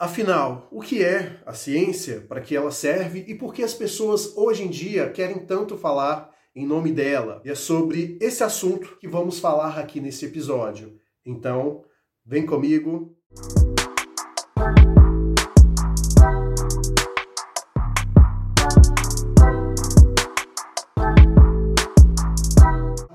Afinal, o que é a ciência, para que ela serve e por que as pessoas hoje em dia querem tanto falar em nome dela? E é sobre esse assunto que vamos falar aqui nesse episódio. Então, vem comigo.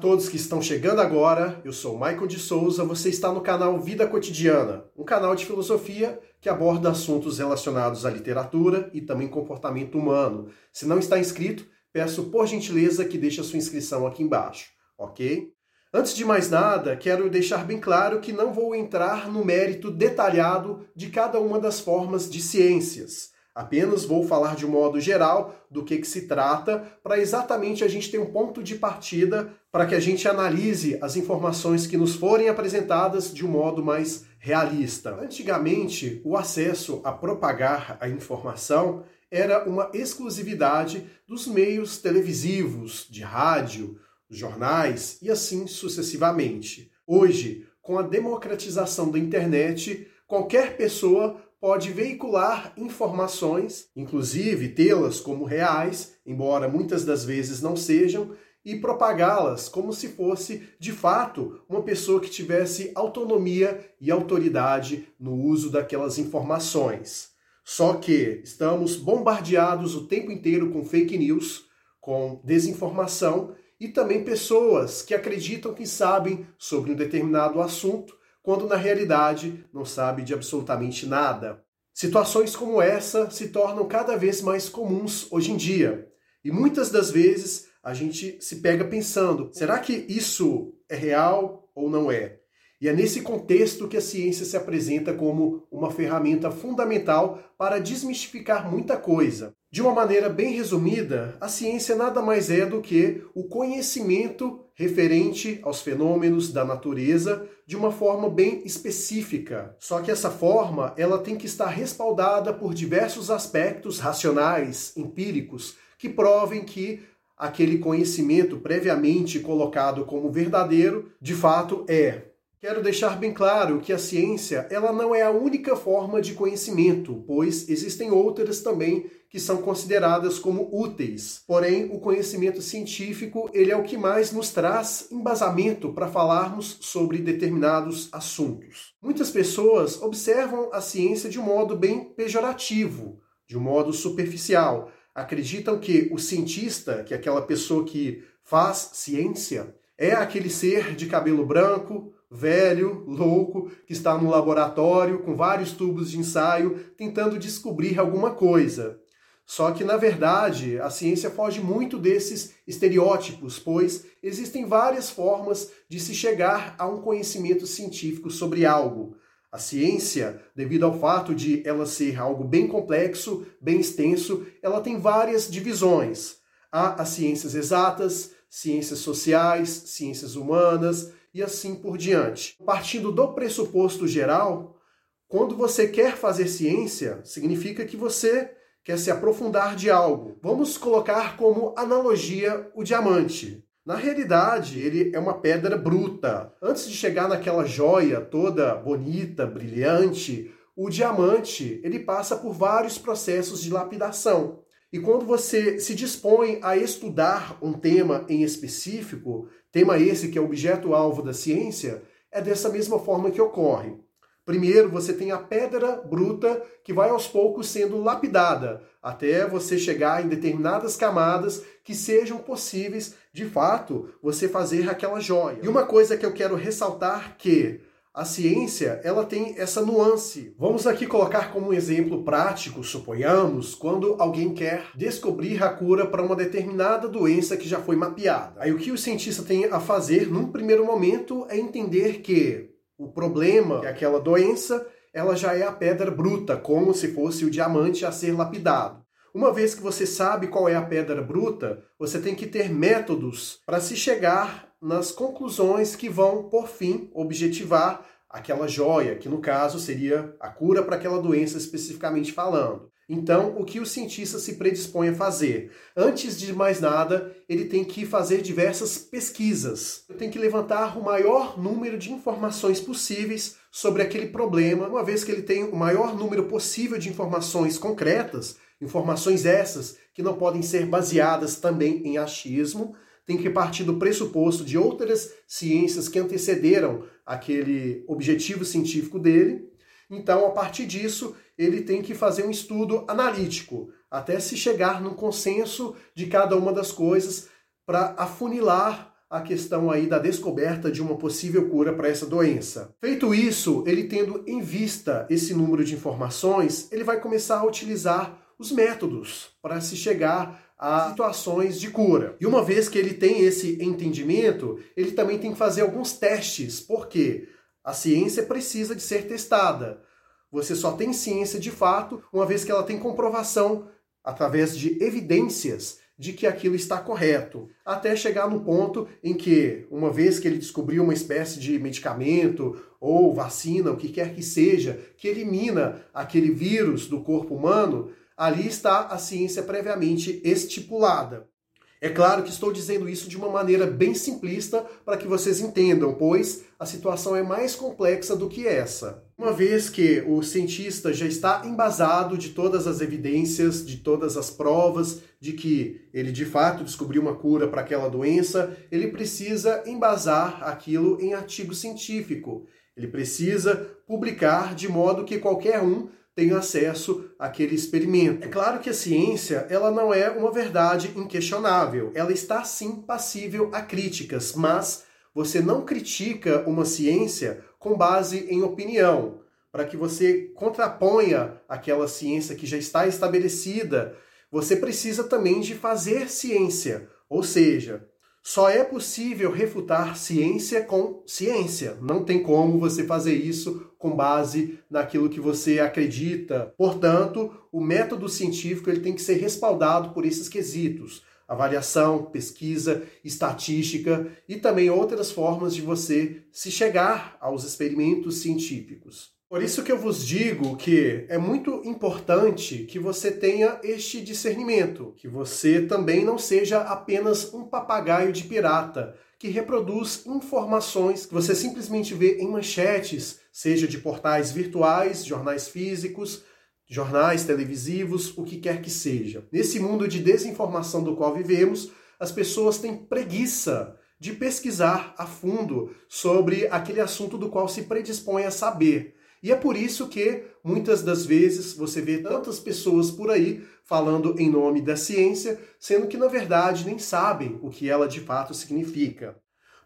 Todos que estão chegando agora. Eu sou Michael de Souza, você está no canal Vida Cotidiana, um canal de filosofia que aborda assuntos relacionados à literatura e também comportamento humano. Se não está inscrito, peço por gentileza que deixe a sua inscrição aqui embaixo, ok? Antes de mais nada, quero deixar bem claro que não vou entrar no mérito detalhado de cada uma das formas de ciências. Apenas vou falar de modo geral do que, que se trata, para exatamente a gente ter um ponto de partida para que a gente analise as informações que nos forem apresentadas de um modo mais realista. Antigamente, o acesso a propagar a informação era uma exclusividade dos meios televisivos, de rádio, jornais e assim sucessivamente. Hoje, com a democratização da internet, qualquer pessoa pode veicular informações, inclusive tê-las como reais, embora muitas das vezes não sejam, e propagá-las como se fosse, de fato, uma pessoa que tivesse autonomia e autoridade no uso daquelas informações. Só que estamos bombardeados o tempo inteiro com fake news, com desinformação e também pessoas que acreditam que sabem sobre um determinado assunto quando na realidade não sabe de absolutamente nada. Situações como essa se tornam cada vez mais comuns hoje em dia. E muitas das vezes a gente se pega pensando: será que isso é real ou não é? E é nesse contexto que a ciência se apresenta como uma ferramenta fundamental para desmistificar muita coisa. De uma maneira bem resumida, a ciência nada mais é do que o conhecimento referente aos fenômenos da natureza de uma forma bem específica. Só que essa forma, ela tem que estar respaldada por diversos aspectos racionais, empíricos, que provem que aquele conhecimento previamente colocado como verdadeiro, de fato é. Quero deixar bem claro que a ciência ela não é a única forma de conhecimento, pois existem outras também que são consideradas como úteis. Porém, o conhecimento científico ele é o que mais nos traz embasamento para falarmos sobre determinados assuntos. Muitas pessoas observam a ciência de um modo bem pejorativo, de um modo superficial. Acreditam que o cientista, que é aquela pessoa que faz ciência, é aquele ser de cabelo branco, velho, louco, que está no laboratório com vários tubos de ensaio tentando descobrir alguma coisa. Só que, na verdade, a ciência foge muito desses estereótipos, pois existem várias formas de se chegar a um conhecimento científico sobre algo. A ciência, devido ao fato de ela ser algo bem complexo, bem extenso, ela tem várias divisões. Há as ciências exatas, ciências sociais, ciências humanas, e assim por diante. Partindo do pressuposto geral, quando você quer fazer ciência, significa que você quer se aprofundar de algo. Vamos colocar como analogia o diamante. Na realidade, ele é uma pedra bruta. Antes de chegar naquela joia toda bonita, brilhante, o diamante, ele passa por vários processos de lapidação. E quando você se dispõe a estudar um tema em específico, tema esse que é objeto-alvo da ciência, é dessa mesma forma que ocorre. Primeiro, você tem a pedra bruta que vai aos poucos sendo lapidada, até você chegar em determinadas camadas que sejam possíveis, de fato, você fazer aquela joia. E uma coisa que eu quero ressaltar que a ciência ela tem essa nuance. Vamos aqui colocar como um exemplo prático, suponhamos, quando alguém quer descobrir a cura para uma determinada doença que já foi mapeada. Aí o que o cientista tem a fazer num primeiro momento é entender que o problema, é aquela doença, ela já é a pedra bruta, como se fosse o diamante a ser lapidado. Uma vez que você sabe qual é a pedra bruta, você tem que ter métodos para se chegar nas conclusões que vão, por fim, objetivar aquela joia, que no caso seria a cura para aquela doença especificamente falando. Então, o que o cientista se predispõe a fazer? Antes de mais nada, ele tem que fazer diversas pesquisas. Ele tem que levantar o maior número de informações possíveis sobre aquele problema, uma vez que ele tem o maior número possível de informações concretas, informações essas que não podem ser baseadas também em achismo, tem que partir do pressuposto de outras ciências que antecederam aquele objetivo científico dele. Então, a partir disso, ele tem que fazer um estudo analítico, até se chegar num consenso de cada uma das coisas para afunilar a questão aí da descoberta de uma possível cura para essa doença. Feito isso, ele tendo em vista esse número de informações, ele vai começar a utilizar os métodos para se chegar a situações de cura. E uma vez que ele tem esse entendimento, ele também tem que fazer alguns testes, porque a ciência precisa de ser testada. Você só tem ciência de fato uma vez que ela tem comprovação através de evidências de que aquilo está correto, até chegar no ponto em que, uma vez que ele descobriu uma espécie de medicamento ou vacina, o que quer que seja, que elimina aquele vírus do corpo humano, ali está a ciência previamente estipulada. É claro que estou dizendo isso de uma maneira bem simplista para que vocês entendam, pois a situação é mais complexa do que essa. Uma vez que o cientista já está embasado de todas as evidências, de todas as provas de que ele de fato descobriu uma cura para aquela doença, ele precisa embasar aquilo em artigo científico. Ele precisa publicar de modo que qualquer um tenho acesso àquele experimento. É claro que a ciência ela não é uma verdade inquestionável, ela está sim passível a críticas, mas você não critica uma ciência com base em opinião, para que você contraponha aquela ciência que já está estabelecida. Você precisa também de fazer ciência, ou seja, só é possível refutar ciência com ciência. Não tem como você fazer isso com base naquilo que você acredita. Portanto, o método científico ele tem que ser respaldado por esses quesitos: avaliação, pesquisa, estatística e também outras formas de você se chegar aos experimentos científicos. Por isso que eu vos digo que é muito importante que você tenha este discernimento, que você também não seja apenas um papagaio de pirata que reproduz informações que você simplesmente vê em manchetes, seja de portais virtuais, jornais físicos, jornais televisivos, o que quer que seja. Nesse mundo de desinformação do qual vivemos, as pessoas têm preguiça de pesquisar a fundo sobre aquele assunto do qual se predispõe a saber. E é por isso que muitas das vezes você vê tantas pessoas por aí falando em nome da ciência, sendo que na verdade nem sabem o que ela de fato significa.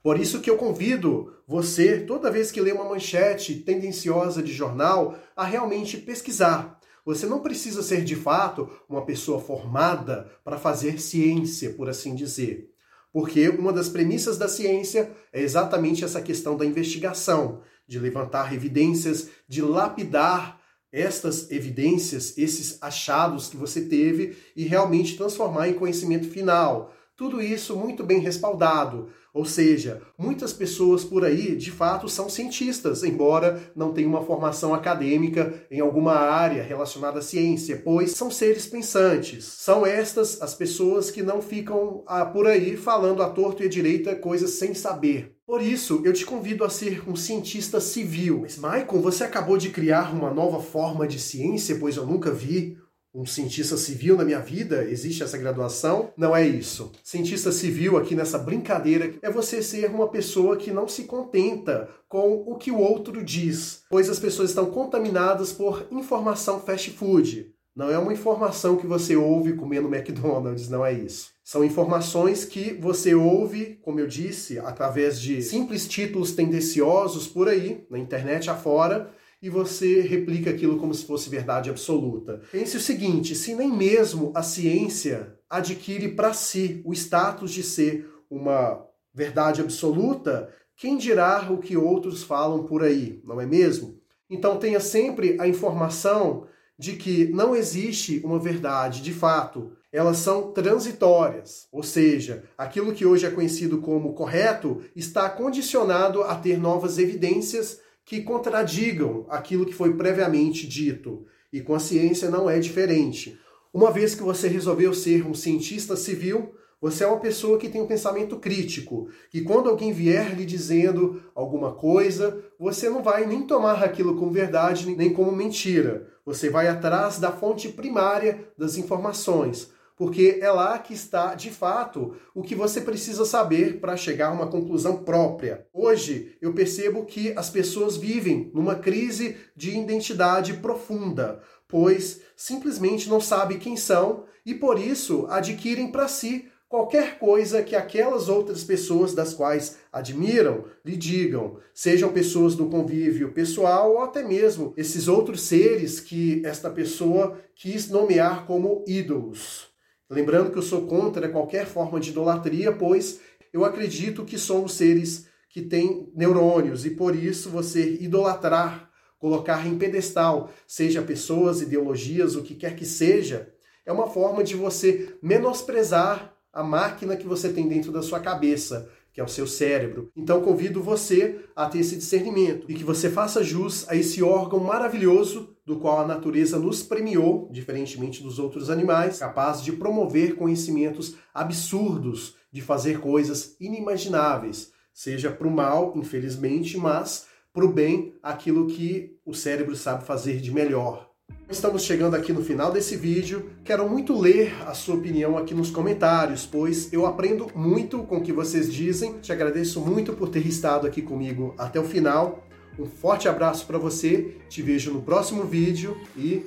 Por isso que eu convido você, toda vez que lê uma manchete tendenciosa de jornal, a realmente pesquisar. Você não precisa ser de fato uma pessoa formada para fazer ciência, por assim dizer. Porque uma das premissas da ciência é exatamente essa questão da investigação de levantar evidências, de lapidar estas evidências, esses achados que você teve e realmente transformar em conhecimento final. Tudo isso muito bem respaldado. Ou seja, muitas pessoas por aí de fato são cientistas, embora não tenham uma formação acadêmica em alguma área relacionada à ciência, pois são seres pensantes. São estas as pessoas que não ficam ah, por aí falando à torto e à direita coisas sem saber. Por isso, eu te convido a ser um cientista civil. Mas, Michael, você acabou de criar uma nova forma de ciência, pois eu nunca vi um cientista civil na minha vida? Existe essa graduação? Não é isso. Cientista civil, aqui nessa brincadeira, é você ser uma pessoa que não se contenta com o que o outro diz, pois as pessoas estão contaminadas por informação fast food. Não é uma informação que você ouve comendo McDonald's, não é isso. São informações que você ouve, como eu disse, através de simples títulos tendenciosos por aí, na internet afora, e você replica aquilo como se fosse verdade absoluta. Pense o seguinte: se nem mesmo a ciência adquire para si o status de ser uma verdade absoluta, quem dirá o que outros falam por aí, não é mesmo? Então tenha sempre a informação de que não existe uma verdade de fato, elas são transitórias, ou seja, aquilo que hoje é conhecido como correto está condicionado a ter novas evidências que contradigam aquilo que foi previamente dito. E com a ciência não é diferente. Uma vez que você resolveu ser um cientista civil, Você é uma pessoa que tem um pensamento crítico, que quando alguém vier lhe dizendo alguma coisa, você não vai nem tomar aquilo como verdade nem como mentira. Você vai atrás da fonte primária das informações, porque é lá que está, de fato, o que você precisa saber para chegar a uma conclusão própria. Hoje, eu percebo que as pessoas vivem numa crise de identidade profunda, pois simplesmente não sabem quem são e por isso adquirem para si qualquer coisa que aquelas outras pessoas das quais admiram lhe digam, sejam pessoas do convívio pessoal ou até mesmo esses outros seres que esta pessoa quis nomear como ídolos. Lembrando que eu sou contra qualquer forma de idolatria, pois eu acredito que somos seres que têm neurônios e por isso você idolatrar, colocar em pedestal, seja pessoas, ideologias, o que quer que seja, é uma forma de você menosprezar a máquina que você tem dentro da sua cabeça, que é o seu cérebro. Então convido você a ter esse discernimento e que você faça jus a esse órgão maravilhoso do qual a natureza nos premiou, diferentemente dos outros animais, capaz de promover conhecimentos absurdos, de fazer coisas inimagináveis, seja para o mal, infelizmente, mas para o bem, aquilo que o cérebro sabe fazer de melhor. Estamos chegando aqui no final desse vídeo. Quero muito ler a sua opinião aqui nos comentários, pois eu aprendo muito com o que vocês dizem. Te agradeço muito por ter estado aqui comigo até o final. Um forte abraço para você, te vejo no próximo vídeo e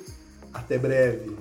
até breve.